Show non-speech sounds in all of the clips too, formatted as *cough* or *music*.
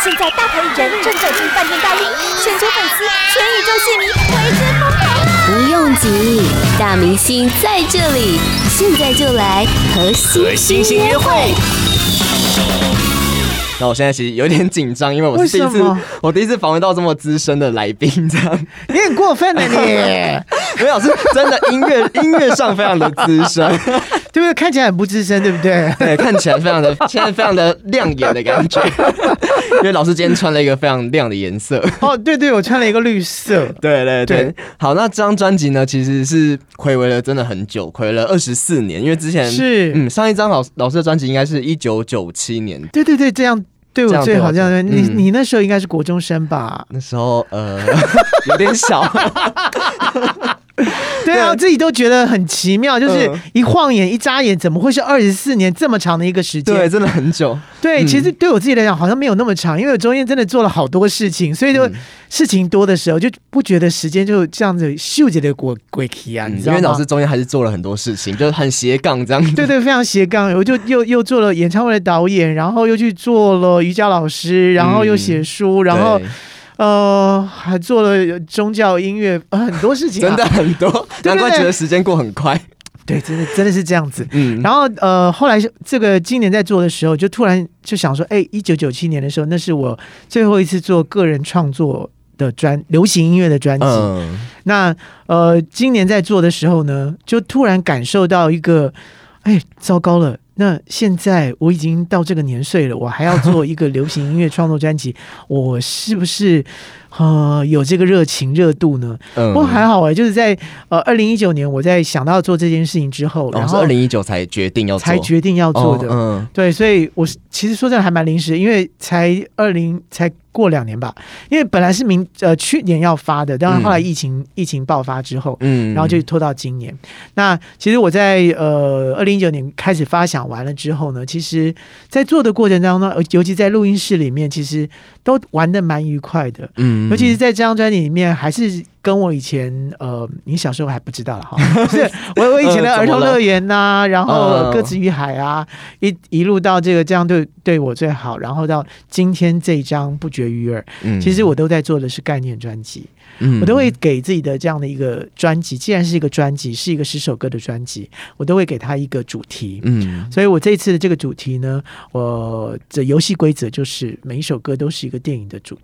现在大牌艺人正走进饭店大厅，全球粉丝、全宇宙戏迷为之疯狂啊！不用急，大明星在这里，现在就来和星星约会。那我现在其实有点紧张，因为我是第一次，我第一次访问到这么资深的来宾，这样你很过分了，你 *laughs* 没有，是真的音乐音乐上非常的资深，对不对？看起来很不资深，对不对？*laughs* 对，看起来非常的 *laughs* 现在非常的亮眼的感觉，*laughs* 因为老师今天穿了一个非常亮的颜色。哦，对对，我穿了一个绿色。对对对，对，好，那这张专辑呢，其实是暌违了真的很久，暌违了二十四年，因为之前是嗯，上一张老老师的专辑应该是一九九七年。对对对，这样。对我最好这样，你、嗯、你那时候应该是国中生吧？那时候呃有点小。*laughs* 对啊，我自己都觉得很奇妙，就是一晃眼、一眨眼，怎么会是二十四年这么长的一个时间？对，真的很久。对，其实对我自己来讲，好像没有那么长，因为我中间真的做了好多事情，所以就事情多的时候，就不觉得时间就这样子秀着的过过去啊。你知道吗？因为老师中间还是做了很多事情，就是很斜杠这样。对对，非常斜杠。我就 *laughs* 又又做了演唱会的导演，然后又去做了瑜伽老师，然后又写书，然后。呃，还做了宗教音乐，呃，很多事情，啊，真的很多，*laughs* 难怪觉得时间过很快。对，真的真的是这样子。嗯，然后呃，后来这个今年在做的时候，就突然就想说，哎，一九九七年的时候，那是我最后一次做个人创作的专流行音乐的专辑。嗯，那呃，今年在做的时候呢，就突然感受到一个，哎，糟糕了。那现在我已经到这个年岁了，我还要做一个流行音乐创作专辑，我是不是呃有这个热情热度呢？嗯，不过还好哎，就是在呃二零一九年我在想到做这件事情之后，然后二零一九才决定要做，才决定要做的。嗯，对，所以我其实说真的还蛮临时，因为才二零才。过两年吧，因为本来是明呃去年要发的，但是后来疫情、嗯、疫情爆发之后，嗯，然后就拖到今年。那其实我在呃二零一九年开始发想完了之后呢，其实，在做的过程当中，尤其在录音室里面，其实都玩的蛮愉快的，嗯，尤其是在这张专辑里面，还是。跟我以前呃，你小时候还不知道了哈，*laughs* 是我我以前的儿童乐园呐、啊，然后鸽子与海啊，一一路到这个这样对对我最好，然后到今天这一张不绝于耳，其实我都在做的是概念专辑，我都会给自己的这样的一个专辑，既然是一个专辑，是一个十首歌的专辑，我都会给他一个主题，嗯，所以我这次的这个主题呢，我的游戏规则就是每一首歌都是一个电影的主主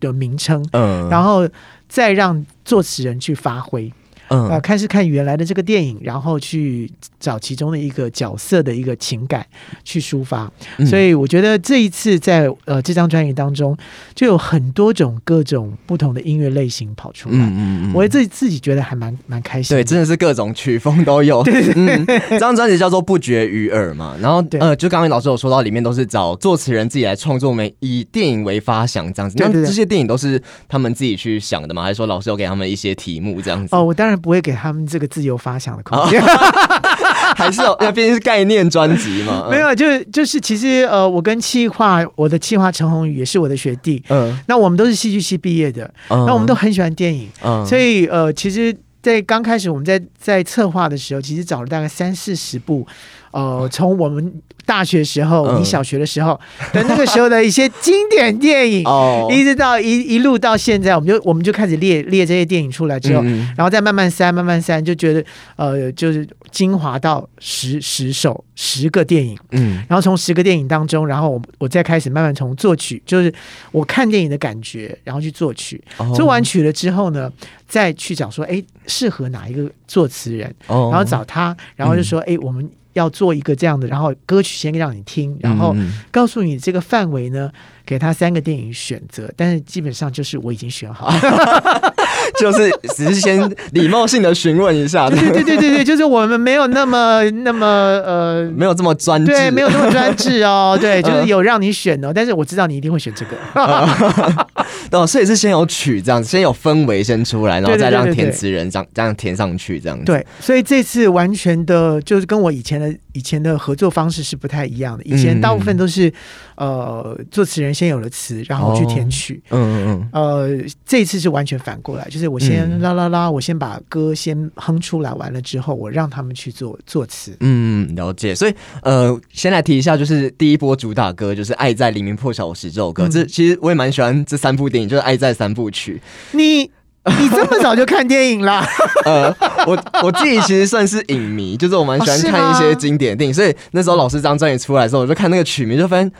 的名称，嗯，然后。再让作词人去发挥。嗯，呃，看是看原来的这个电影，然后去找其中的一个角色的一个情感去抒发。嗯、所以我觉得这一次在呃这张专辑当中，就有很多种各种不同的音乐类型跑出来。嗯嗯嗯，我自己自己觉得还蛮蛮开心。对，真的是各种曲风都有。*laughs* 对，嗯，这张专辑叫做《不绝于耳》嘛。然后呃，就刚刚老师有说到，里面都是找作词人自己来创作，没以电影为发想这样子。那这些电影都是他们自己去想的吗？还是说老师有给他们一些题目这样子？哦，我当然。不会给他们这个自由发想的空间，*laughs* 还是那毕竟是概念专辑嘛？*laughs* 没有，就是就是其实呃，我跟气化，我的气化陈宏宇也是我的学弟，嗯，那我们都是戏剧系毕业的，嗯，那我们都很喜欢电影，嗯，所以呃，其实，在刚开始我们在在策划的时候，其实找了大概三四十部。呃，从我们大学时候，嗯、你小学的时候的那个时候的一些经典电影，*laughs* 哦、一直到一一路到现在，我们就我们就开始列列这些电影出来之后，嗯、然后再慢慢删，慢慢删，就觉得呃，就是精华到十十首十个电影，嗯，然后从十个电影当中，然后我我再开始慢慢从作曲，就是我看电影的感觉，然后去作曲，哦、做完曲了之后呢，再去找说，哎，适合哪一个作词人，哦、然后找他，然后就说，哎、嗯，我们。要做一个这样的，然后歌曲先让你听，然后告诉你这个范围呢，给他三个电影选择，但是基本上就是我已经选好了，*laughs* *laughs* 就是只是先礼貌性的询问一下。对对对对对，就是我们没有那么那么呃，没有这么专制，对，没有那么专制哦，对，就是有让你选哦，但是我知道你一定会选这个。哦，所以是先有曲这样子，先有氛围先出来，然后再让填词人这样这样填上去这样子。对，所以这次完全的就是跟我以前的以前的合作方式是不太一样的，以前大部分都是。呃，作词人先有了词，然后去填曲。嗯嗯嗯。呃，这一次是完全反过来，就是我先啦啦啦，我先把歌先哼出来，完了之后我让他们去做作词。嗯，了解。所以呃，先来提一下，就是第一波主打歌就是《爱在黎明破晓时》这首歌。这其实我也蛮喜欢这三部电影，就是《爱在三部曲》。你。你这么早就看电影啦？*laughs* 呃，我我自己其实算是影迷，就是我蛮喜欢看一些经典电影，所以那时候老师这张专辑出来的时候，我就看那个曲名，就发现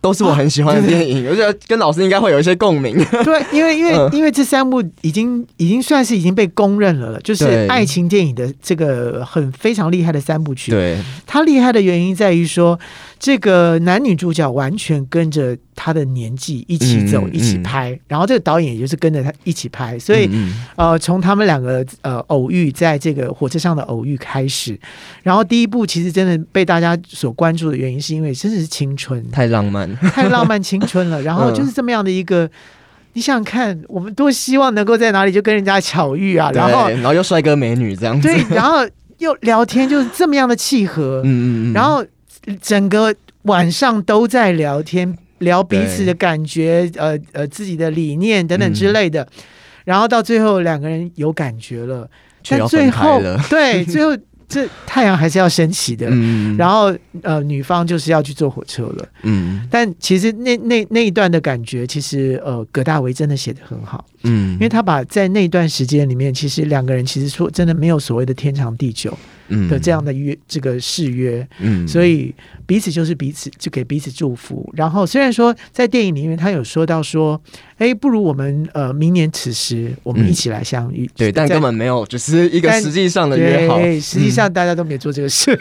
都是我很喜欢的电影，*laughs* 我觉得跟老师应该会有一些共鸣。对，因为因为因为这三部已经已经算是已经被公认了了，就是爱情电影的这个很非常厉害的三部曲。对，它厉害的原因在于说。这个男女主角完全跟着他的年纪一起走，嗯、一起拍，然后这个导演也就是跟着他一起拍，所以、嗯、呃，从他们两个呃偶遇，在这个火车上的偶遇开始，然后第一部其实真的被大家所关注的原因，是因为真的是青春，太浪漫，太浪漫青春了。*laughs* 然后就是这么样的一个，嗯、你想想看，我们多希望能够在哪里就跟人家巧遇啊，然后然后又帅哥美女这样子，对，然后又聊天，就是这么样的契合，嗯嗯嗯，然后。整个晚上都在聊天，聊彼此的感觉，呃呃，自己的理念等等之类的，嗯、然后到最后两个人有感觉了，但最后对 *laughs* 最后。这太阳还是要升起的，嗯、然后呃，女方就是要去坐火车了，嗯，但其实那那那一段的感觉，其实呃，葛大为真的写的很好，嗯，因为他把在那段时间里面，其实两个人其实说真的没有所谓的天长地久的这样的约、嗯、这个誓约，嗯，所以彼此就是彼此就给彼此祝福。然后虽然说在电影里面他有说到说。哎，不如我们呃，明年此时我们一起来相遇。嗯、对，但根本没有，只是一个实际上的约好。对，实际上大家都没做这个事。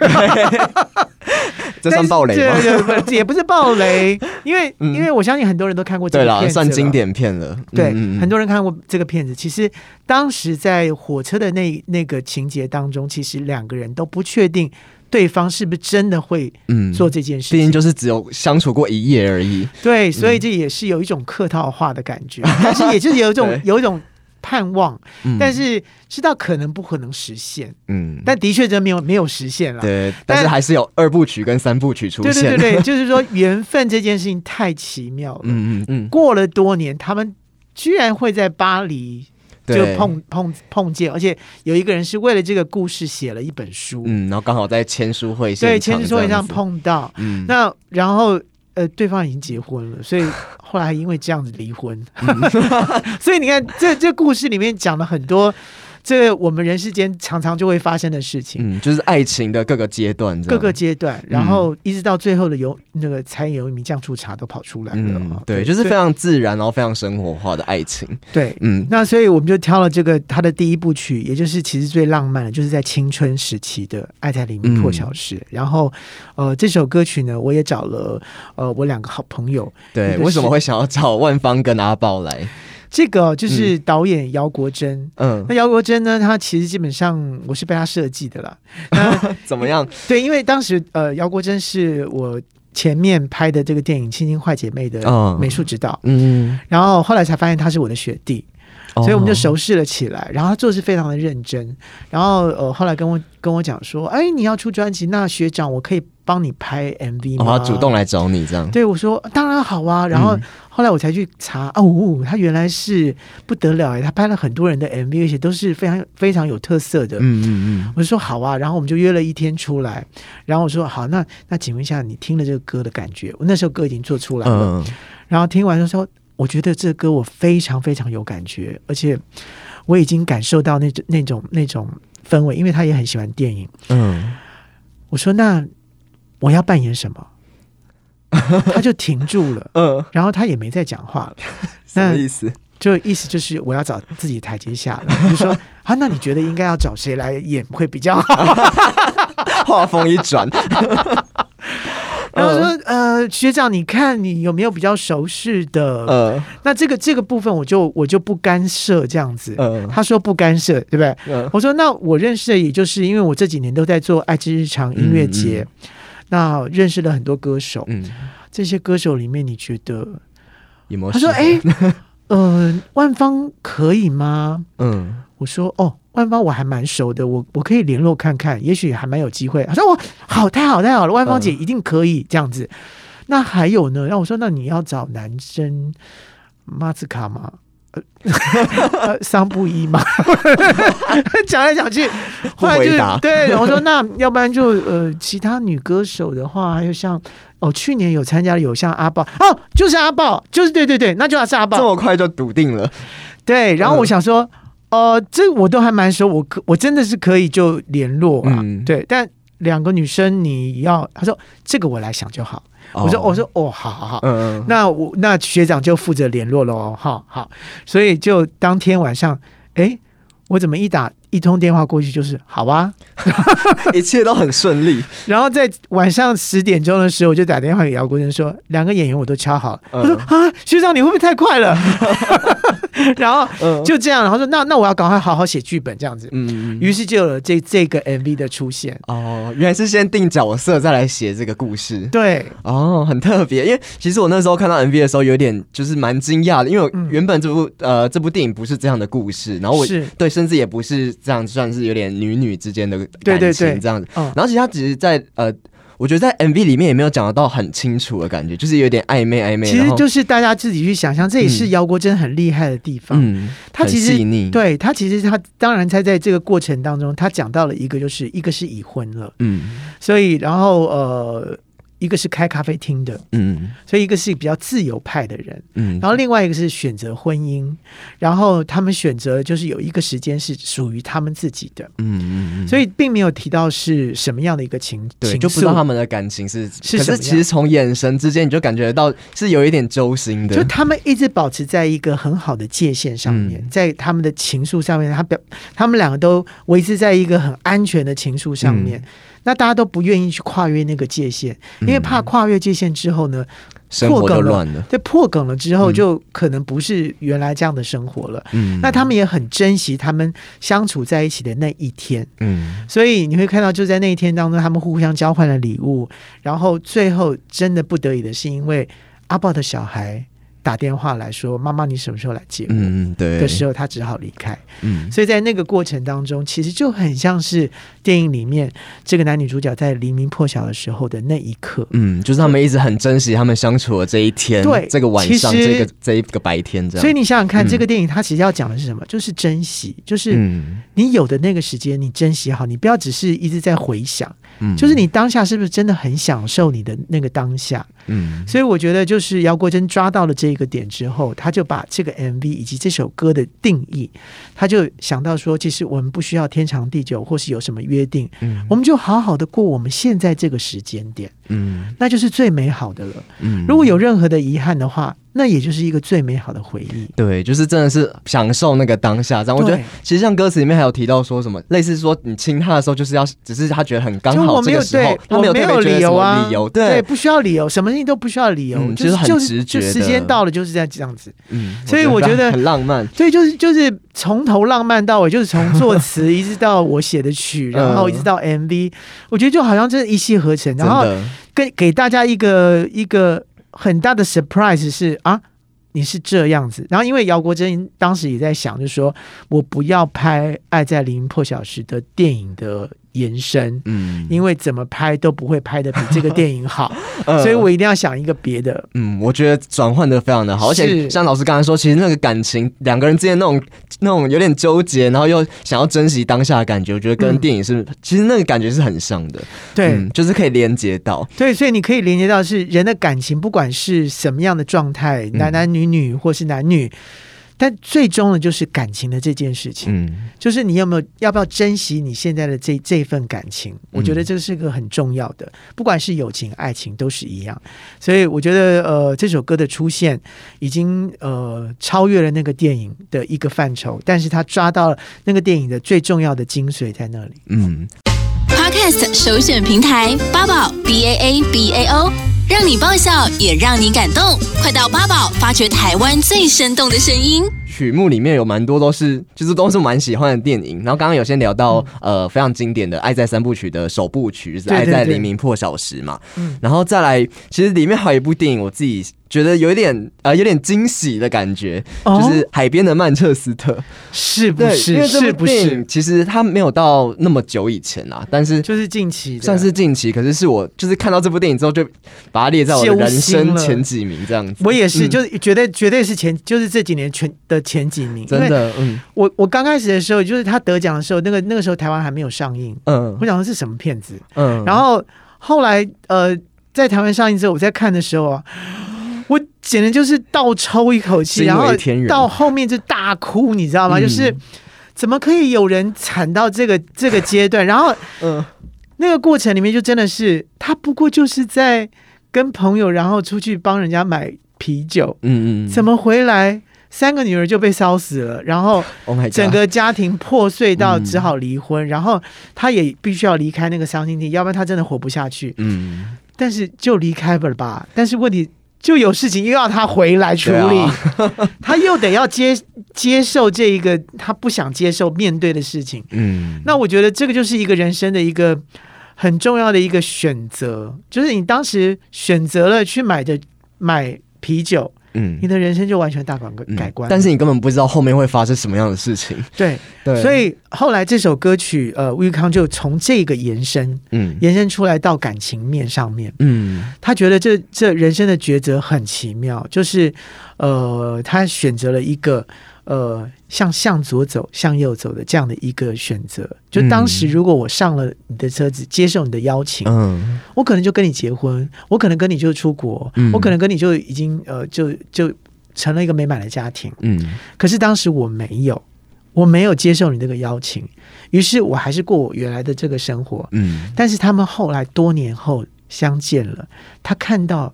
这算暴雷吗？对对对，也不是暴雷，*laughs* 因为、嗯、因为我相信很多人都看过这个片子，算经典片了。对，嗯、很多人看过这个片子。其实当时在火车的那那个情节当中，其实两个人都不确定。对方是不是真的会做这件事情？毕竟就是只有相处过一夜而已。对，所以这也是有一种客套话的感觉，但是也就是有一种 *laughs* 有一种盼望，但是知道可能不可能实现。嗯，但的确真没有没有实现了。对，但是还是有二部曲跟三部曲出现。对对对对，就是说缘分这件事情太奇妙了。嗯嗯嗯，过了多年，他们居然会在巴黎。就碰碰碰见，而且有一个人是为了这个故事写了一本书，嗯，然后刚好在签书会上，对，签书会上碰到，嗯，那然后呃，对方已经结婚了，所以 *laughs* 后来还因为这样子离婚，*laughs* 所以你看，这这故事里面讲了很多。这个我们人世间常常就会发生的事情，嗯，就是爱情的各个阶段，各个阶段，然后一直到最后的有那个柴有一名酱醋茶都跑出来了，嗯，对，就是非常自然，然后非常生活化的爱情，对，嗯，那所以我们就挑了这个他的第一部曲，也就是其实最浪漫的，就是在青春时期的《爱在黎明破晓时》，然后呃，这首歌曲呢，我也找了呃我两个好朋友，对，为什么会想要找万芳跟阿宝来？这个就是导演姚国珍，嗯，那姚国珍呢，他其实基本上我是被他设计的啦。*laughs* 那怎么样？对，因为当时呃，姚国珍是我前面拍的这个电影《亲亲坏姐妹》的美术指导，嗯，然后后来才发现他是我的学弟。所以我们就熟识了起来，然后他做事非常的认真，然后呃后来跟我跟我讲说，哎，你要出专辑，那学长我可以帮你拍 MV 吗？哦，他主动来找你这样？对，我说当然好啊。然后后来我才去查，哦，他原来是不得了哎，他拍了很多人的 MV，而且都是非常非常有特色的。嗯嗯嗯。我就说好啊，然后我们就约了一天出来，然后我说好，那那请问一下，你听了这个歌的感觉？我那时候歌已经做出来了，嗯、然后听完就说。我觉得这歌我非常非常有感觉，而且我已经感受到那种那种那种氛围，因为他也很喜欢电影。嗯，我说那我要扮演什么？*laughs* 他就停住了。嗯，然后他也没再讲话了。*laughs* 什么意思？就意思就是我要找自己台阶下了。就说 *laughs* 啊，那你觉得应该要找谁来演会比较好？话锋一转。然后说，呃，学长，你看你有没有比较熟识的？呃，那这个这个部分我就我就不干涉这样子。嗯，他说不干涉，对不对？嗯，我说那我认识的也就是因为我这几年都在做爱之日常音乐节，那认识了很多歌手。嗯，这些歌手里面你觉得有没有？他说，哎，呃，万芳可以吗？嗯，我说，哦。万芳我还蛮熟的，我我可以联络看看，也许还蛮有机会。他说我好，太好太好了，万芳姐一定可以这样子。那还有呢？然后我说，那你要找男生马子卡吗？呃，*laughs* 桑布伊嘛，*laughs* 讲来讲去，后来就对，我说那要不然就呃，其他女歌手的话，还有像哦，去年有参加的有像阿豹哦，就是阿豹，就是对对对，那就要是阿豹，这么快就笃定了，对。然后我想说，哦、呃，这我都还蛮熟，我可我真的是可以就联络啊，嗯、对。但两个女生你要，他说这个我来想就好。我说我说哦，好好好，嗯，那我那学长就负责联络喽，哈好，所以就当天晚上，哎，我怎么一打一通电话过去就是好啊，*laughs* 一切都很顺利。然后在晚上十点钟的时候，我就打电话给姚国珍说，两个演员我都敲好了。他说啊，学长你会不会太快了？*laughs* 然后就这样，然后说那那我要赶快好好写剧本这样子。嗯，于是就有了这这个 MV 的出现。哦，原来是先定角色再来写这个故事。对，哦，很特别。因为其实我那时候看到 MV 的时候，有点就是蛮惊讶的，因为原本这部呃这部电影不是这样的故事，然后我是对，甚至也不是这样，算是有点女女之间的感情这样子。然后其实他只是在呃。我觉得在 MV 里面也没有讲得到很清楚的感觉，就是有点暧昧暧昧。其实就是大家自己去想象，这也是姚国珍很厉害的地方。嗯，他其实细。对他其实他当然他在这个过程当中，他讲到了一个，就是一个是已婚了，嗯，所以然后呃。一个是开咖啡厅的，嗯，所以一个是比较自由派的人，嗯，然后另外一个是选择婚姻，然后他们选择就是有一个时间是属于他们自己的，嗯嗯，所以并没有提到是什么样的一个情，对，就不知道他们的感情是是其实从眼神之间你就感觉到是有一点揪心的，就他们一直保持在一个很好的界限上面，嗯、在他们的情愫上面，他表他们两个都维持在一个很安全的情愫上面。嗯那大家都不愿意去跨越那个界限，因为怕跨越界限之后呢，破梗了。对，破梗了之后就可能不是原来这样的生活了。嗯，那他们也很珍惜他们相处在一起的那一天。嗯，所以你会看到，就在那一天当中，他们互相交换了礼物，然后最后真的不得已的是，因为阿豹的小孩。打电话来说：“妈妈，你什么时候来接我？”嗯，对。的时候，他只好离开。嗯，所以在那个过程当中，其实就很像是电影里面这个男女主角在黎明破晓的时候的那一刻。嗯，就是他们一直很珍惜他们相处的这一天，对，这个晚上，这个这一个白天这样。所以你想想看，这个电影它其实要讲的是什么？就是珍惜，就是你有的那个时间，你珍惜好，你不要只是一直在回想。嗯，就是你当下是不是真的很享受你的那个当下？嗯，所以我觉得就是姚国珍抓到了这个点之后，他就把这个 MV 以及这首歌的定义，他就想到说，其实我们不需要天长地久，或是有什么约定，嗯，我们就好好的过我们现在这个时间点，嗯，那就是最美好的了。嗯，如果有任何的遗憾的话。那也就是一个最美好的回忆，对，就是真的是享受那个当下。这样，我觉得其实像歌词里面还有提到说什么，类似说你亲他的时候，就是要只是他觉得很刚好这个时候，他没有没有理由啊，理由对，不需要理由，什么事情都不需要理由，就是很直觉，就时间到了就是这样这样子。嗯，所以我觉得很浪漫。对，就是就是从头浪漫到尾，就是从作词一直到我写的曲，然后一直到 MV，我觉得就好像真的一气呵成。然后给给大家一个一个。很大的 surprise 是啊，你是这样子。然后因为姚国珍当时也在想，就是说我不要拍《爱在黎明破晓时》的电影的。延伸，嗯，因为怎么拍都不会拍的比这个电影好，*laughs* 呃、所以我一定要想一个别的。嗯，我觉得转换的非常的好，是而且像老师刚才说，其实那个感情，两个人之间那种那种有点纠结，然后又想要珍惜当下的感觉，我觉得跟电影是、嗯、其实那个感觉是很像的。对、嗯，就是可以连接到。对，所以你可以连接到是人的感情，不管是什么样的状态，男男女女或是男女。但最终呢，就是感情的这件事情，嗯，就是你有没有要不要珍惜你现在的这这份感情？我觉得这是个很重要的，不管是友情、爱情都是一样。所以我觉得，呃，这首歌的出现已经呃超越了那个电影的一个范畴，但是他抓到了那个电影的最重要的精髓在那里。嗯，Podcast 首选平台八宝 B A A B A O。让你爆笑，也让你感动，快到八宝发掘台湾最生动的声音。曲目里面有蛮多都是，就是都是蛮喜欢的电影。然后刚刚有先聊到，嗯、呃，非常经典的《爱在三部曲》的首部曲，就是《爱在黎明破晓时》嘛。嗯。然后再来，其实里面还有一部电影，我自己觉得有一点呃有点惊喜的感觉，哦、就是海边的曼彻斯特，是不是？因为这部电影其实它没有到那么久以前啊，但是就是近期，算是近期。可是是我就是看到这部电影之后，就把它列在我的人生前几名这样子。我也是，嗯、就是绝对绝对是前，就是这几年全的前几名。真的，嗯，我我刚开始的时候，就是他得奖的时候，那个那个时候台湾还没有上映，嗯，我想说是什么片子，嗯，然后后来呃在台湾上映之后，我在看的时候啊。我简直就是倒抽一口气，然后到后面就大哭，你知道吗？嗯、就是怎么可以有人惨到这个这个阶段？然后，*laughs* 嗯，那个过程里面就真的是他不过就是在跟朋友，然后出去帮人家买啤酒，嗯嗯，怎么回来三个女儿就被烧死了，然后整个家庭破碎到只好离婚，然后他也必须要离开那个伤心地，要不然他真的活不下去。嗯，但是就离开了吧。但是问题。就有事情又要他回来处理，啊、*laughs* 他又得要接接受这一个他不想接受面对的事情。嗯，那我觉得这个就是一个人生的一个很重要的一个选择，就是你当时选择了去买的买啤酒。嗯，你的人生就完全大改改观，但是你根本不知道后面会发生什么样的事情。对。对，所以后来这首歌曲，呃，吴玉康就从这个延伸，嗯，延伸出来到感情面上面，嗯，他觉得这这人生的抉择很奇妙，就是，呃，他选择了一个。呃，向向左走，向右走的这样的一个选择，就当时如果我上了你的车子，接受你的邀请，嗯，我可能就跟你结婚，我可能跟你就出国，嗯，我可能跟你就已经呃，就就成了一个美满的家庭，嗯。可是当时我没有，我没有接受你这个邀请，于是我还是过我原来的这个生活，嗯。但是他们后来多年后相见了，他看到。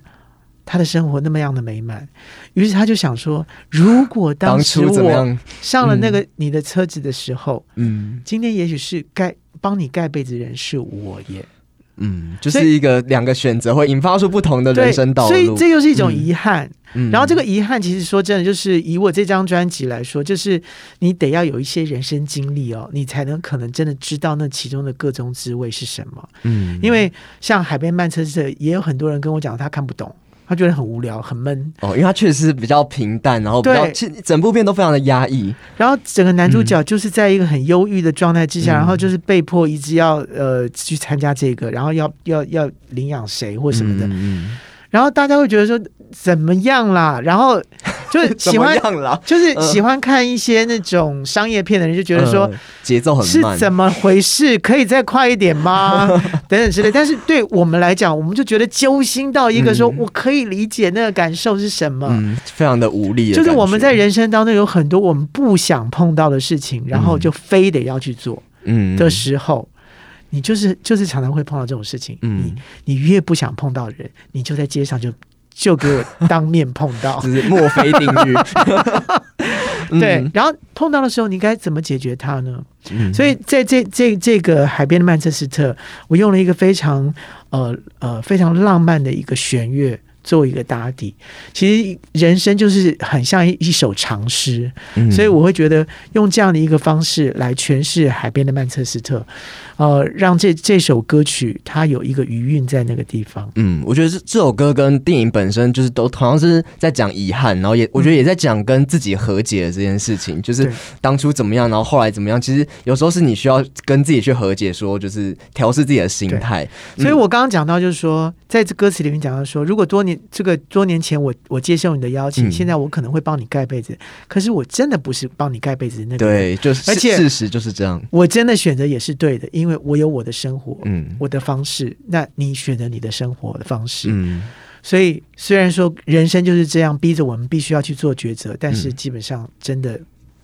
他的生活那么样的美满，于是他就想说：如果当时我上了那个你的车子的时候，嗯，今天也许是盖帮你盖被子的人是我耶。嗯，就是一个两个选择会引发出不同的人生道路，所以这又是一种遗憾。嗯，然后这个遗憾其实说真的，就是以我这张专辑来说，就是你得要有一些人生经历哦，你才能可能真的知道那其中的各种滋味是什么。嗯，因为像海边曼彻斯特，也有很多人跟我讲他看不懂。他觉得很无聊，很闷哦，因为他确实是比较平淡，然后比较其整部片都非常的压抑。然后整个男主角就是在一个很忧郁的状态之下，嗯、然后就是被迫一直要呃去参加这个，然后要要要领养谁或什么的。嗯、然后大家会觉得说怎么样啦？然后。*laughs* *laughs* 就是喜欢，就是喜欢看一些那种商业片的人就觉得说节奏很慢，是怎么回事？可以再快一点吗？*laughs* 等等之类。但是对我们来讲，我们就觉得揪心到一个说，我可以理解那个感受是什么，嗯，非常的无力。就是我们在人生当中有很多我们不想碰到的事情，然后就非得要去做，嗯的时候，你就是就是常常会碰到这种事情。嗯，你你越不想碰到的人，你就在街上就。就给我当面碰到，*laughs* 这是墨菲定律。*laughs* 对，然后碰到的时候，你该怎么解决它呢？嗯、所以在这这这个海边的曼彻斯特，我用了一个非常呃呃非常浪漫的一个弦乐做一个打底。其实人生就是很像一一首长诗，嗯、所以我会觉得用这样的一个方式来诠释海边的曼彻斯特。呃，让这这首歌曲它有一个余韵在那个地方。嗯，我觉得这这首歌跟电影本身就是都同样是在讲遗憾，然后也我觉得也在讲跟自己和解的这件事情，嗯、就是当初怎么样，然后后来怎么样。其实有时候是你需要跟自己去和解，说就是调试自己的心态。嗯、所以我刚刚讲到，就是说在这歌词里面讲到说，如果多年这个多年前我我接受你的邀请，嗯、现在我可能会帮你盖被子，可是我真的不是帮你盖被子的那个人。对，就是而且事实就是这样。我真的选择也是对的，因因为我有我的生活，嗯，我的方式，那你选择你的生活的方式，嗯，所以虽然说人生就是这样逼着我们必须要去做抉择，但是基本上真的，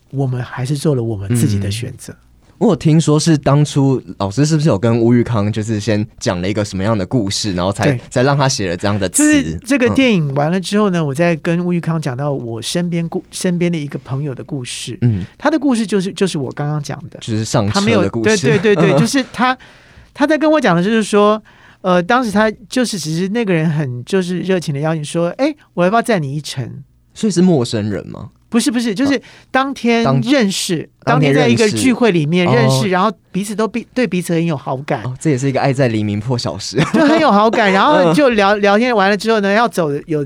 我们还是做了我们自己的选择。嗯我有听说是当初老师是不是有跟吴玉康就是先讲了一个什么样的故事，然后才才让他写了这样的词。就是这个电影完了之后呢，嗯、我再跟吴玉康讲到我身边故身边的一个朋友的故事。嗯，他的故事就是就是我刚刚讲的，就是上车的故事。对对对对，*laughs* 就是他他在跟我讲的就是说，呃，当时他就是只是那个人很就是热情的邀请说，哎，我要不要载你一程？所以是陌生人吗？不是不是，就是当天认识，当天在一个聚会里面认识，然后彼此都彼对彼此很有好感。这也是一个爱在黎明破晓时，*laughs* 就很有好感。*laughs* 然后就聊聊天完了之后呢，要走有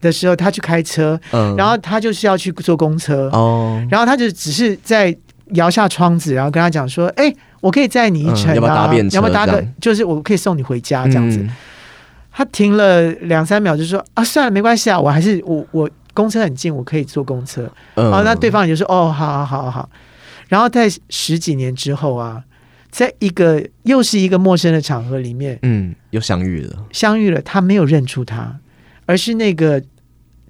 的时候，他去开车，嗯，然后他就是要去坐公车哦，然后他就只是在摇下窗子，然后跟他讲说：“哎，我可以载你一程啊，要不要搭便车？要不要搭个？就是我可以送你回家这样子。嗯”他停了两三秒，就说：“啊，算了，没关系啊，我还是我我公车很近，我可以坐公车。”嗯，然后那对方也就说：“哦，好好好好好。”然后在十几年之后啊。在一个又是一个陌生的场合里面，嗯，又相遇了，相遇了。他没有认出他，而是那个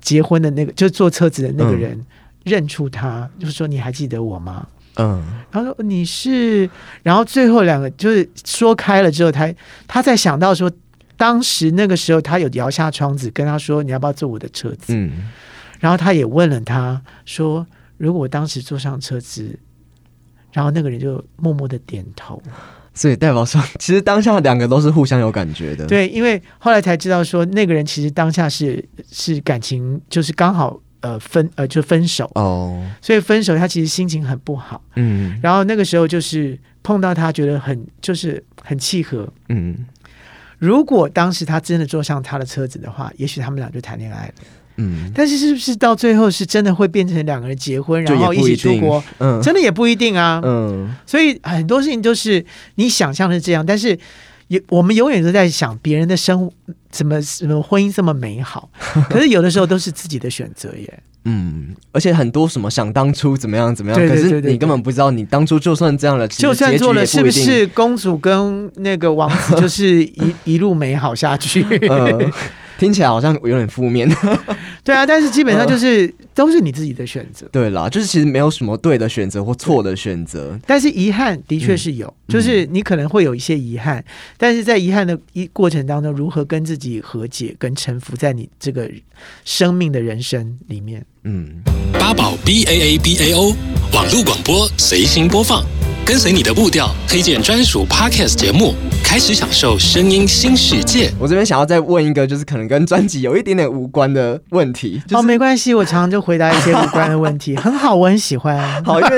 结婚的那个，就坐车子的那个人、嗯、认出他，就是说你还记得我吗？嗯，他说你是，然后最后两个就是说开了之后，他他才想到说，当时那个时候他有摇下窗子跟他说你要不要坐我的车子？嗯，然后他也问了他说，如果我当时坐上车子。然后那个人就默默的点头，所以代表说，其实当下两个都是互相有感觉的。对，因为后来才知道说，那个人其实当下是是感情，就是刚好呃分呃就分手哦，所以分手他其实心情很不好。嗯，然后那个时候就是碰到他，觉得很就是很契合。嗯，如果当时他真的坐上他的车子的话，也许他们俩就谈恋爱了。嗯，但是是不是到最后是真的会变成两个人结婚，然后一起出国？嗯，真的也不一定啊。嗯，所以很多事情都是你想象是这样，但是也我们永远都在想别人的生活怎么什么婚姻这么美好，*laughs* 可是有的时候都是自己的选择耶。嗯，而且很多什么想当初怎么样怎么样，可是你根本不知道，你当初就算这样了，就算做了，是不是公主跟那个王子就是一 *laughs* 一路美好下去？嗯听起来好像有点负面，*laughs* 对啊，*laughs* 但是基本上就是都是你自己的选择。对啦，就是其实没有什么对的选择或错的选择，但是遗憾的确是有，嗯、就是你可能会有一些遗憾，嗯、但是在遗憾的一过程当中，如何跟自己和解，跟臣服在你这个生命的人生里面。嗯，八宝 B A A B A O 网络广播随心播放。跟随你的步调，推荐专属 Podcast 节目，开始享受声音新世界。我这边想要再问一个，就是可能跟专辑有一点点无关的问题。就是、哦，没关系，我常常就回答一些无关的问题，很好，我很喜欢。*laughs* 好，因为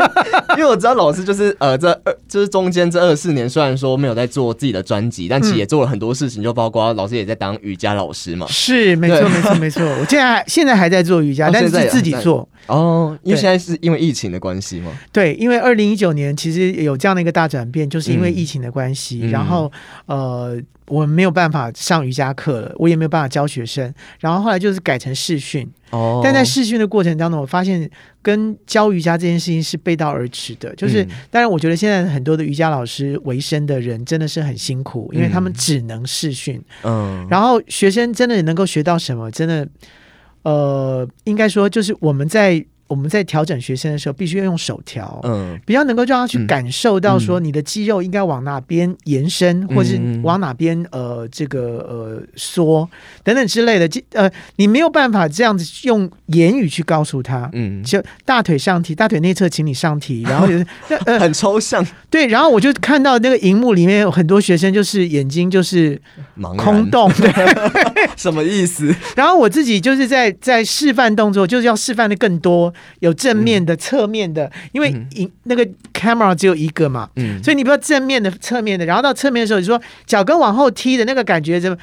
因为我知道老师就是呃，这二就是中间这二四年，虽然说没有在做自己的专辑，但其实也做了很多事情，就包括老师也在当瑜伽老师嘛。是，没错，没错，没错。我现在现在还在做瑜伽，哦、但是自己做。哦，因为现在是因为疫情的关系吗？对，因为二零一九年其实有这样的一个大转变，就是因为疫情的关系，嗯、然后呃，我没有办法上瑜伽课了，我也没有办法教学生，然后后来就是改成视讯。哦，但在试训的过程当中，我发现跟教瑜伽这件事情是背道而驰的。就是，嗯、当然，我觉得现在很多的瑜伽老师为生的人真的是很辛苦，因为他们只能试训。嗯，然后学生真的能够学到什么？真的。呃，应该说就是我们在我们在调整学生的时候，必须要用手调，嗯，比较能够让他去感受到说你的肌肉应该往哪边延伸，嗯、或是往哪边呃这个呃缩等等之类的。呃，你没有办法这样子用言语去告诉他，嗯，就大腿上提，大腿内侧请你上提，*laughs* 然后就是呃很抽象，对，然后我就看到那个荧幕里面有很多学生就是眼睛就是空洞，对，*laughs* 什么意思？*laughs* 然后我自己就是在在示范动作，就是要示范的更多。有正面的、侧面的，因为影那个 camera 只有一个嘛，嗯，所以你不要正面的、侧面的，然后到侧面的时候，你说脚跟往后踢的那个感觉怎么？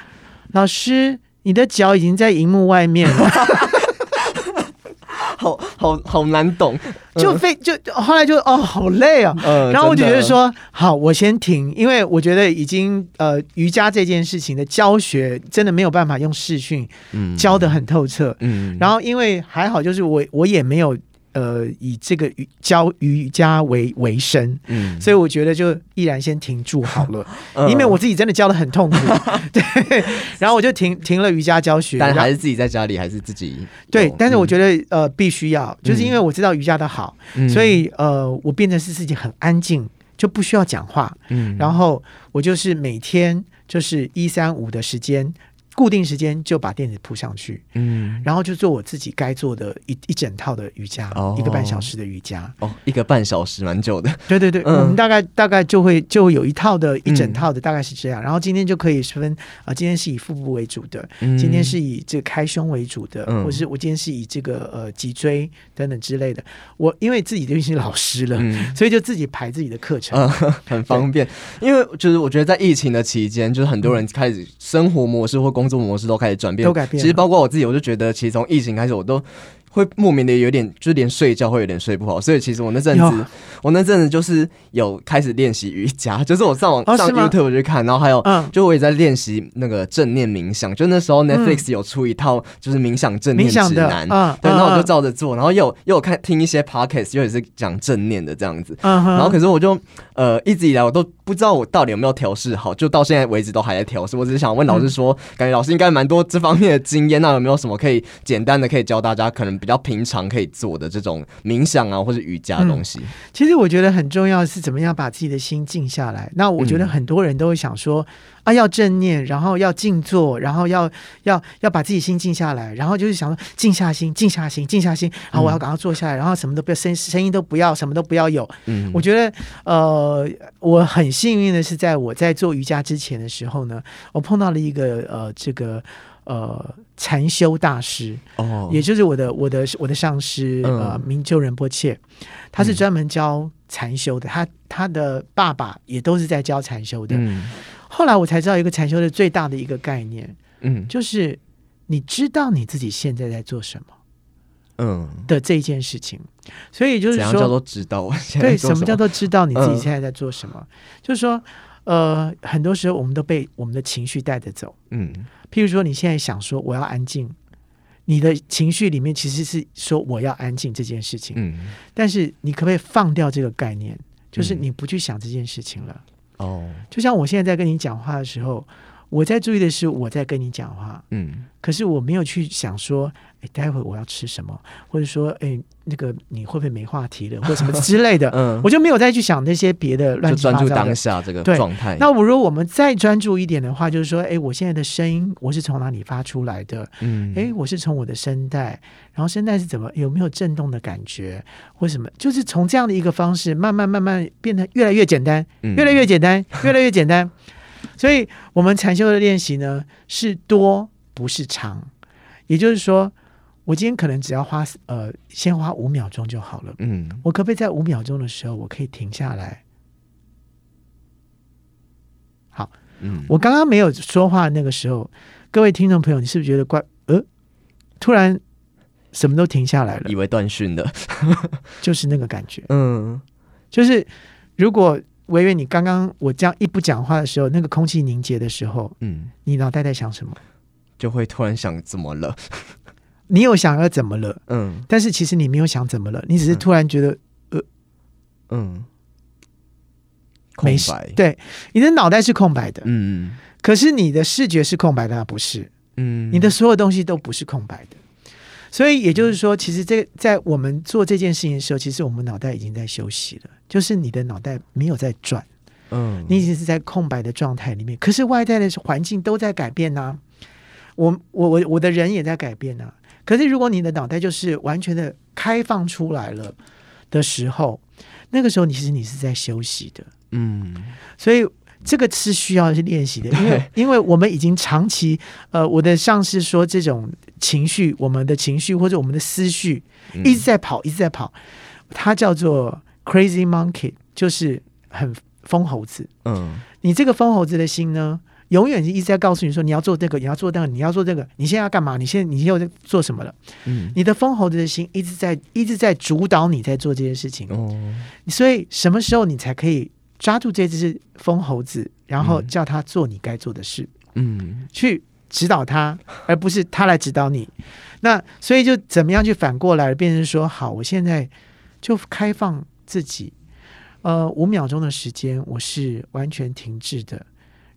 老师，你的脚已经在荧幕外面了。*laughs* *laughs* 好好好难懂，就非就后来就哦好累啊，嗯、然后我就觉得说好，我先停，因为我觉得已经呃瑜伽这件事情的教学真的没有办法用视讯教的很透彻，嗯，然后因为还好就是我我也没有。呃，以这个瑜教瑜伽为为生，嗯，所以我觉得就毅然先停住好了，*laughs* 嗯、因为我自己真的教的很痛苦，*laughs* 对，然后我就停停了瑜伽教学，但还是自己在家里还是自己对，但是我觉得呃必须要，就是因为我知道瑜伽的好，嗯、所以呃我变成是自己很安静，就不需要讲话，嗯，然后我就是每天就是一三五的时间。固定时间就把垫子铺上去，嗯，然后就做我自己该做的一一整套的瑜伽，哦、一个半小时的瑜伽，哦，一个半小时蛮久的，对对对，嗯、我们大概大概就会就会有一套的一整套的，大概是这样。嗯、然后今天就可以分啊、呃，今天是以腹部为主的，嗯、今天是以这个开胸为主的，嗯、或是我今天是以这个呃脊椎等等之类的。我因为自己就已经是老师了，嗯、所以就自己排自己的课程，嗯、*laughs* 很方便。因为就是我觉得在疫情的期间，就是很多人开始生活模式或工工作模式都开始转变，都改变。其实包括我自己，我就觉得，其实从疫情开始，我都。会莫名的有点，就是连睡觉会有点睡不好，所以其实我那阵子，我那阵子就是有开始练习瑜伽，就是我上网、哦、上 YouTube 去看，然后还有，嗯、就我也在练习那个正念冥想，就那时候 Netflix 有出一套就是冥想正念指南，嗯、对，然后我就照着做，然后又又有看听一些 Podcast，又也是讲正念的这样子，嗯、然后可是我就呃一直以来我都不知道我到底有没有调试好，就到现在为止都还在调试，我只是想问老师说，嗯、感觉老师应该蛮多这方面的经验，那有没有什么可以简单的可以教大家，可能？比较平常可以做的这种冥想啊，或者瑜伽的东西，嗯，其实我觉得很重要是怎么样把自己的心静下来。那我觉得很多人都会想说，嗯、啊，要正念，然后要静坐，然后要要要把自己心静下来，然后就是想说静下心，静下心，静下心，然后我要赶快坐下来，然后什么都不要声声音都不要，什么都不要有。嗯，我觉得呃，我很幸运的是，在我在做瑜伽之前的时候呢，我碰到了一个呃这个。呃，禅修大师哦，也就是我的我的我的上师、嗯、呃，明就仁波切，他是专门教禅修的，嗯、他他的爸爸也都是在教禅修的。嗯、后来我才知道一个禅修的最大的一个概念，嗯，就是你知道你自己现在在做什么，嗯。的这一件事情。所以就是说，叫做知道对，什么叫做知道你自己现在在做什么？嗯、就是说，呃，很多时候我们都被我们的情绪带着走，嗯。譬如说，你现在想说我要安静，你的情绪里面其实是说我要安静这件事情。嗯，但是你可不可以放掉这个概念，就是你不去想这件事情了？哦，就像我现在在跟你讲话的时候。我在注意的是我在跟你讲话，嗯，可是我没有去想说，哎，待会我要吃什么，或者说，哎，那个你会不会没话题了，*laughs* 或什么之类的，嗯，我就没有再去想那些别的乱七八糟专注当下这个状态。那我如果我们再专注一点的话，就是说，哎，我现在的声音我是从哪里发出来的？嗯，哎，我是从我的声带，然后声带是怎么有没有震动的感觉，或什么？就是从这样的一个方式，慢慢慢慢变得越来越简单，越来越简单，*laughs* 越来越简单。所以，我们禅修的练习呢，是多不是长，也就是说，我今天可能只要花呃，先花五秒钟就好了。嗯，我可不可以在五秒钟的时候，我可以停下来？好，嗯，我刚刚没有说话那个时候，各位听众朋友，你是不是觉得怪？呃，突然什么都停下来了，以为断讯了，*laughs* 就是那个感觉。嗯，就是如果。维维，你刚刚我这样一不讲话的时候，那个空气凝结的时候，嗯，你脑袋在想什么？就会突然想怎么了？你有想要怎么了？嗯，但是其实你没有想怎么了，你只是突然觉得，嗯、呃，嗯，没事，空白。对，你的脑袋是空白的，嗯，可是你的视觉是空白的，不是，嗯，你的所有东西都不是空白的。所以也就是说，其实这在我们做这件事情的时候，其实我们脑袋已经在休息了，就是你的脑袋没有在转，嗯，你已经是在空白的状态里面。可是外在的环境都在改变呐，我我我我的人也在改变呐。可是如果你的脑袋就是完全的开放出来了的时候，那个时候你其实你是在休息的，嗯，所以。这个是需要去练习的，因为 *laughs* 因为我们已经长期，呃，我的上司说，这种情绪，我们的情绪或者我们的思绪一直在跑，一直在跑，它叫做 crazy monkey，就是很疯猴子。嗯，你这个疯猴子的心呢，永远是一直在告诉你说，你要做这个，你要做那个，你要做这个，你现在要干嘛？你现在你又在在做什么了？嗯，你的疯猴子的心一直在一直在主导你在做这件事情。哦，所以什么时候你才可以？抓住这只疯猴子，然后叫他做你该做的事，嗯，去指导他，而不是他来指导你。那所以就怎么样去反过来变成说，好，我现在就开放自己，呃，五秒钟的时间我是完全停滞的，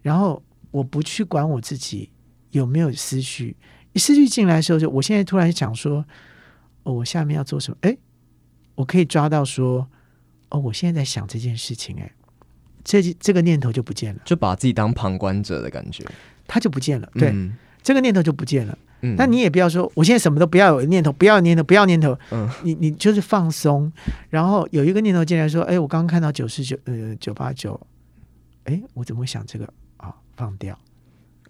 然后我不去管我自己有没有思绪，一思绪进来的时候，就我现在突然想说，哦，我下面要做什么？哎，我可以抓到说，哦，我现在在想这件事情，哎。这这个念头就不见了，就把自己当旁观者的感觉，他就不见了。对，嗯、这个念头就不见了。嗯，那你也不要说，我现在什么都不要有念头，不要念头，不要念头。嗯，你你就是放松，然后有一个念头进来说，哎，我刚刚看到九十九呃九八九，哎，我怎么会想这个啊？放掉。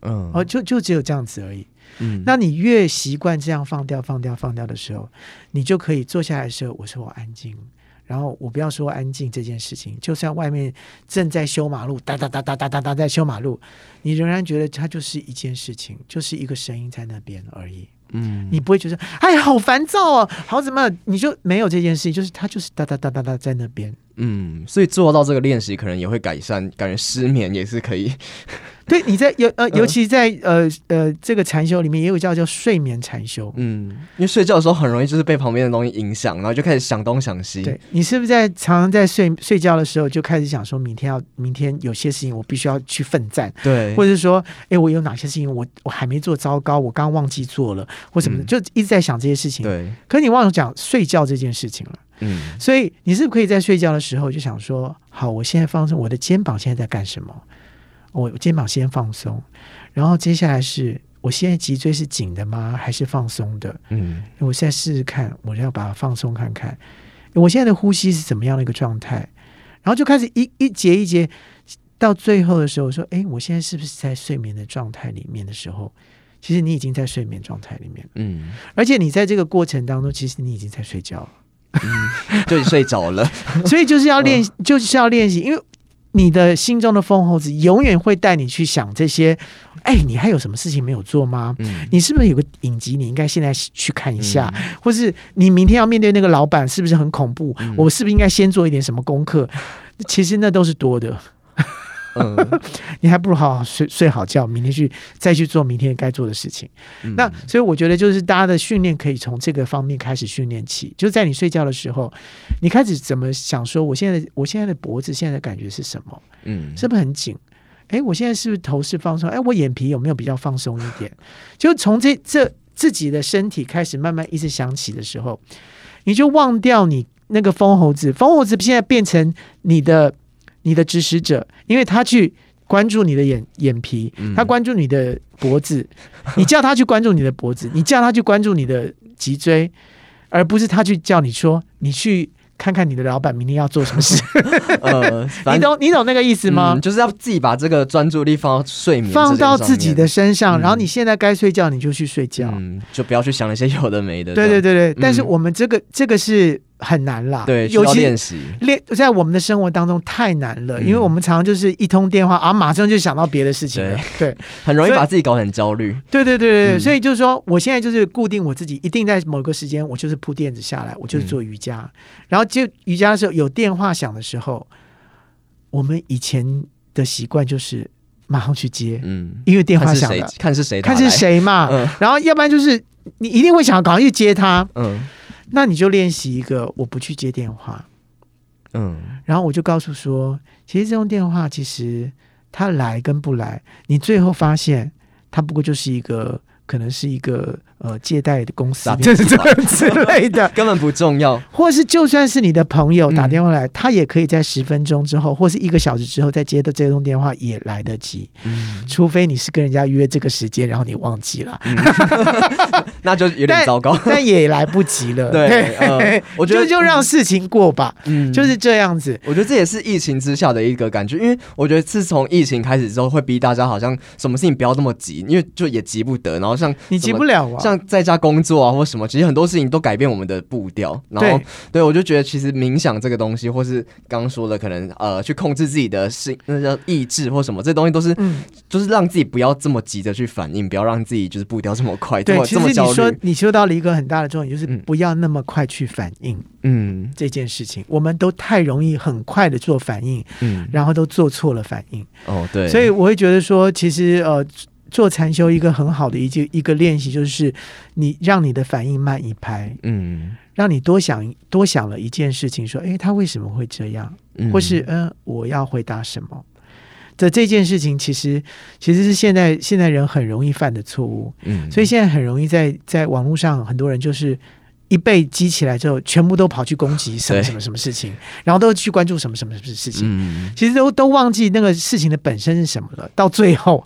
嗯，哦，就就只有这样子而已。嗯，那你越习惯这样放掉、放掉、放掉的时候，你就可以坐下来的时候，我说我安静。然后我不要说安静这件事情，就算外面正在修马路，哒哒哒哒哒哒哒在修马路，你仍然觉得它就是一件事情，就是一个声音在那边而已。嗯，你不会觉得哎，好烦躁哦，好怎么，你就没有这件事情，就是它就是哒哒哒哒哒在那边。嗯，所以做到这个练习，可能也会改善，感觉失眠也是可以。对，你在尤呃，*laughs* 尤其在呃呃这个禅修里面，也有叫叫睡眠禅修。嗯，因为睡觉的时候很容易就是被旁边的东西影响，然后就开始想东想西。对，你是不是在常常在睡睡觉的时候就开始想说，明天要明天有些事情我必须要去奋战，对，或者是说，哎，我有哪些事情我我还没做，糟糕，我刚刚忘记做了或什么的，嗯、就一直在想这些事情。对，可是你忘了讲睡觉这件事情了。嗯，所以你是不是可以在睡觉的时候就想说，好，我现在放松，我的肩膀现在在干什么？我肩膀先放松，然后接下来是我现在脊椎是紧的吗？还是放松的？嗯，我现在试试看，我要把它放松看看。我现在的呼吸是怎么样的一个状态？然后就开始一一节一节，到最后的时候说，哎，我现在是不是在睡眠的状态里面的时候？其实你已经在睡眠状态里面，嗯，而且你在这个过程当中，其实你已经在睡觉了，嗯，*laughs* 就睡着了。*laughs* 所以就是要练，哦，就是要练习，因为。你的心中的疯猴子永远会带你去想这些，哎，你还有什么事情没有做吗？嗯，你是不是有个影集？你应该现在去看一下，嗯，或是你明天要面对那个老板，是不是很恐怖？嗯，我是不是应该先做一点什么功课？其实那都是多的。嗯，*laughs* 你还不如好好睡睡好觉，明天去再去做明天该做的事情。嗯、那所以我觉得，就是大家的训练可以从这个方面开始训练起。就在你睡觉的时候，你开始怎么想说，我现在我现在的脖子现在的感觉是什么？嗯，是不是很紧？哎，我现在是不是头是放松？哎，我眼皮有没有比较放松一点？就从这这自己的身体开始慢慢一直想起的时候，你就忘掉你那个疯猴子，疯猴子现在变成你的。你的指使者，因为他去关注你的眼眼皮，他关注你的脖子，你叫他去关注你的脖子，*laughs* 你叫他去关注你的脊椎，而不是他去叫你说你去。看看你的老板明天要做什么事，*laughs* 呃，你懂你懂那个意思吗？嗯，就是要自己把这个专注力放到睡眠，放到自己的身上，嗯，然后你现在该睡觉你就去睡觉，嗯，就不要去想那些有的没的。对对对对，嗯，但是我们这个这个是很难啦，对，需要练习。练在我们的生活当中太难了，嗯，因为我们常常就是一通电话啊，马上就想到别的事情了，对，对，*laughs* 很容易把自己搞得很焦虑。对对对对，嗯，所以就是说，我现在就是固定我自己，一定在某个时间，我就是铺垫子下来，我就是做瑜伽，嗯，然后。就瑜伽的时候，有电话响的时候，我们以前的习惯就是马上去接，嗯，因为电话响了，看是谁，看是谁嘛，嗯，然后要不然就是你一定会想赶快去接他，嗯，那你就练习一个我不去接电话，嗯，然后我就告诉说，其实这种电话其实他来跟不来，你最后发现他不过就是一个。可能是一个呃借贷的公司，就是这样之类 *laughs* 的，*laughs* 根本不重要。或是就算是你的朋友打电话来，嗯、他也可以在十分钟之后，或是一个小时之后再接到这通电话也来得及。嗯，除非你是跟人家约这个时间，然后你忘记了，嗯、*laughs* 那就有点糟糕。但，但也来不及了。对，呃、我觉得就，就让事情过吧。嗯，就是这样子。我觉得这也是疫情之下的一个感觉，因为我觉得自从疫情开始之后，会逼大家好像什么事情不要那么急，因为就也急不得，然后。像你急不了啊，像在家工作啊，或什么，其实很多事情都改变我们的步调。然后，对，对我就觉得，其实冥想这个东西，或是刚刚说的，可能呃，去控制自己的心，那叫意志或什么，这东西都是，嗯，就是让自己不要这么急着去反应，不要让自己就是步调这么快，对，这么这么焦虑。其实你说你说到了一个很大的重点，就是不要那么快去反应。嗯，这件事情，我们都太容易很快的做反应，嗯，然后都做错了反应。哦，对，所以我会觉得说，其实呃。做禅修一个很好的一个一个练习，就是你让你的反应慢一拍，嗯，让你多想多想了一件事情，说，诶，他为什么会这样？嗯、或是，嗯、呃，我要回答什么？这这件事情，其实其实是现在现在人很容易犯的错误，嗯，所以现在很容易在在网络上，很多人就是。一被激起来之后，全部都跑去攻击什么什么什么事情，然后都去关注什么什么什么事情，嗯、其实都都忘记那个事情的本身是什么了。到最后。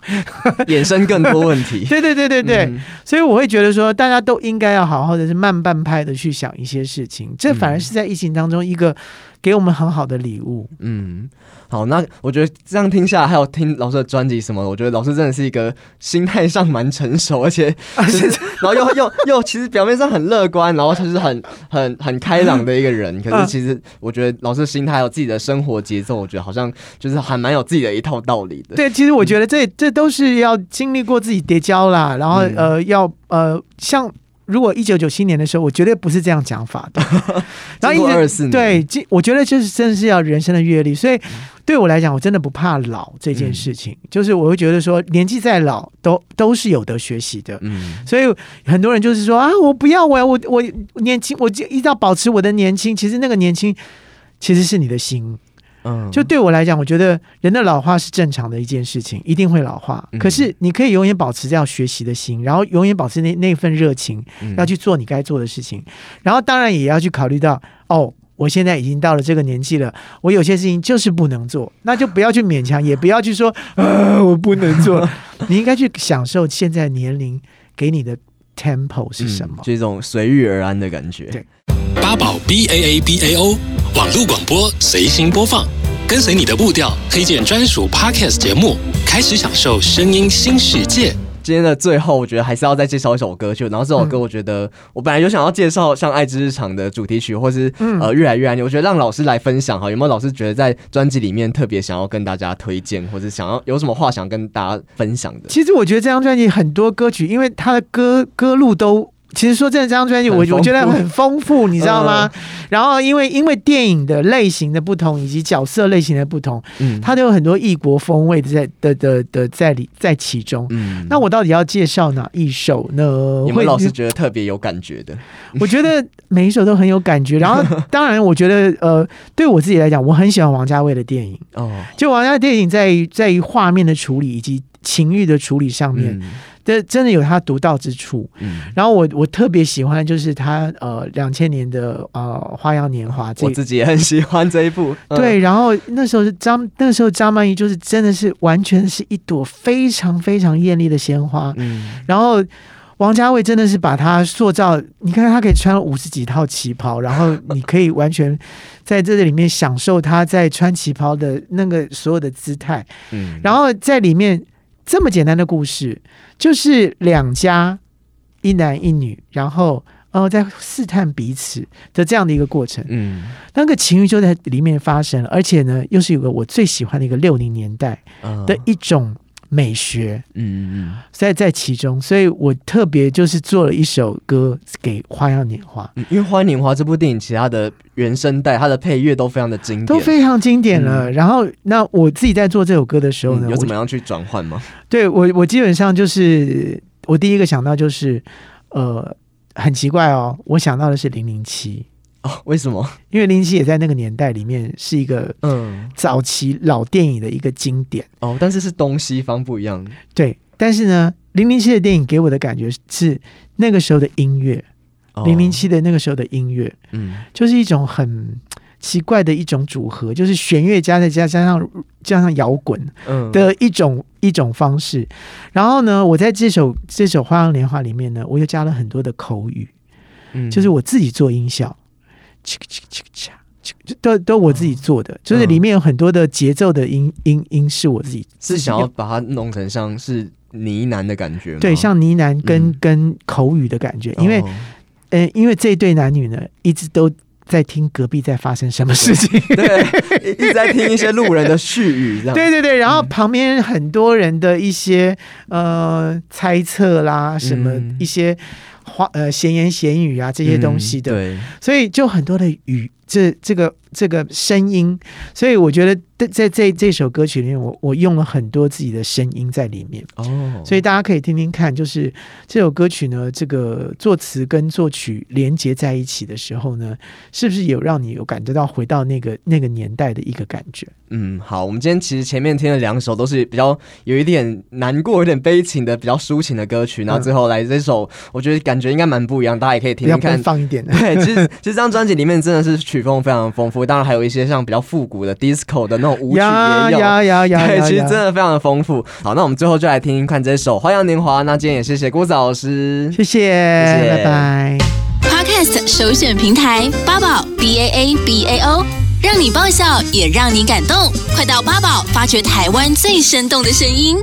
衍生更多问题。*laughs* 对对对对对，嗯、所以我会觉得说，大家都应该要好好的是慢半拍的去想一些事情，这反而是在疫情当中一个给我们很好的礼物。嗯。好，那我觉得这样听下来，还有听老师的专辑什么，我觉得老师真的是一个心态上蛮成熟，而且，*laughs* 就是，然后又又又其实表面上很乐观，然后他是很很很开朗的一个人。*laughs* 可是其实我觉得老师心态还有自己的生活节奏，我觉得好像就是还蛮有自己的一套道理的。对，其实我觉得这这都是要经历过自己叠交啦，然后呃要呃像。如果一九九七年的时候，我绝对不是这样讲法的。*laughs* 然后一直对，我觉得就是真的是要人生的阅历。所以对我来讲，我真的不怕老这件事情。嗯、就是我会觉得说，年纪再老都都是有得学习的。嗯，所以很多人就是说啊，我不要我我我年轻，我就一定要保持我的年轻。其实那个年轻，其实是你的心。嗯，就对我来讲，我觉得人的老化是正常的一件事情，一定会老化。可是你可以永远保持这样学习的心，然后永远保持那那份热情，要去做你该做的事情。然后当然也要去考虑到，哦，我现在已经到了这个年纪了，我有些事情就是不能做，那就不要去勉强，也不要去说啊，我不能做。*laughs* 你应该去享受现在年龄给你的 tempo 是什么，这种随遇而安的感觉。对。八宝 B A A B A O 网络广播随心播放，跟随你的步调，推荐专属 Podcast 节目，开始享受声音新世界。今天的最后，我觉得还是要再介绍一首歌曲。然后这首歌，我觉得我本来有想要介绍像《爱之日常》的主题曲，或是呃越来越爱你。我觉得让老师来分享哈，有没有老师觉得在专辑里面特别想要跟大家推荐，或者想要有什么话想跟大家分享的？其实我觉得这张专辑很多歌曲，因为它的歌歌路都。其实说真的，这张专辑我我觉得很丰富，你知道吗？然后因为因为电影的类型的不同，以及角色类型的不同，嗯，它都有很多异国风味的在的的的在里在其中。嗯，那我到底要介绍哪一首呢？有没有老师觉得特别有感觉的？*laughs* 我觉得每一首都很有感觉。然后当然，我觉得呃，对我自己来讲，我很喜欢王家卫的电影哦。就王家卫电影在于在于画面的处理以及情欲的处理上面。嗯这真的有他独到之处，嗯，然后我我特别喜欢就是他呃两千年的呃花样年华，我自己也很喜欢这一部，嗯、对，然后那时候是张那时候张曼玉就是真的是完全是一朵非常非常艳丽的鲜花，嗯，然后王家卫真的是把他塑造，你看他可以穿五十几套旗袍，然后你可以完全在这里面享受他在穿旗袍的那个所有的姿态，嗯，然后在里面。这么简单的故事，就是两家一男一女，然后呃在试探彼此的这样的一个过程。嗯，那个情欲就在里面发生了，而且呢，又是有个我最喜欢的一个六零年代的一种美学。嗯嗯嗯，在在其中，所以我特别就是做了一首歌给《花样年华》，因为《花样年华》这部电影，其他的原声带它的配乐都非常的经典，都非常经典了。嗯、然后，那我自己在做这首歌的时候呢，嗯、有怎么样去转换吗？对我，我基本上就是我第一个想到就是，呃，很奇怪哦，我想到的是零零七哦，为什么？因为零零七也在那个年代里面是一个嗯早期老电影的一个经典哦，但是是东西方不一样。对，但是呢，零零七的电影给我的感觉是那个时候的音乐。零零七的那个时候的音乐，嗯，就是一种很奇怪的一种组合，就是弦乐加再加加上加上摇滚的一种、嗯、一种方式。然后呢，我在这首这首《花样年华》里面呢，我又加了很多的口语，嗯，就是我自己做音效，都都我自己做的，就是里面有很多的节奏的音音音是我自己，是想要把它弄成像是呢喃的感觉吗？对，像呢喃跟、嗯、跟口语的感觉，因为。嗯，因为这一对男女呢，一直都在听隔壁在发生什么事情，对，一直在听一些路人的絮语，这样。*laughs* 对对对，然后旁边很多人的一些呃猜测啦，什么一些话呃闲言闲语啊这些东西的，对，所以就很多的语。这这个这个声音，所以我觉得在在这这首歌曲里面，我我用了很多自己的声音在里面哦，所以大家可以听听看，就是这首歌曲呢，这个作词跟作曲连接在一起的时候呢，是不是有让你有感觉到回到那个那个年代的一个感觉？嗯，好，我们今天其实前面听了两首都是比较有一点难过、有点悲情的、比较抒情的歌曲，然后最后来这首，我觉得感觉应该蛮不一样，大家也可以听听看，放一点的。对，其实其实这张专辑里面真的是曲。曲风非常丰富，当然还有一些像比较复古的 disco 的那种舞曲也有，呀呀呀呀对，其实真的非常的丰富。好，那我们最后就来听听看这首《花样年华》。那今天也谢谢郭子老师，谢谢，谢谢，拜拜。Podcast 首选平台八宝 B A A B A O，让你爆笑也让你感动。快到八宝发掘台湾最生动的声音。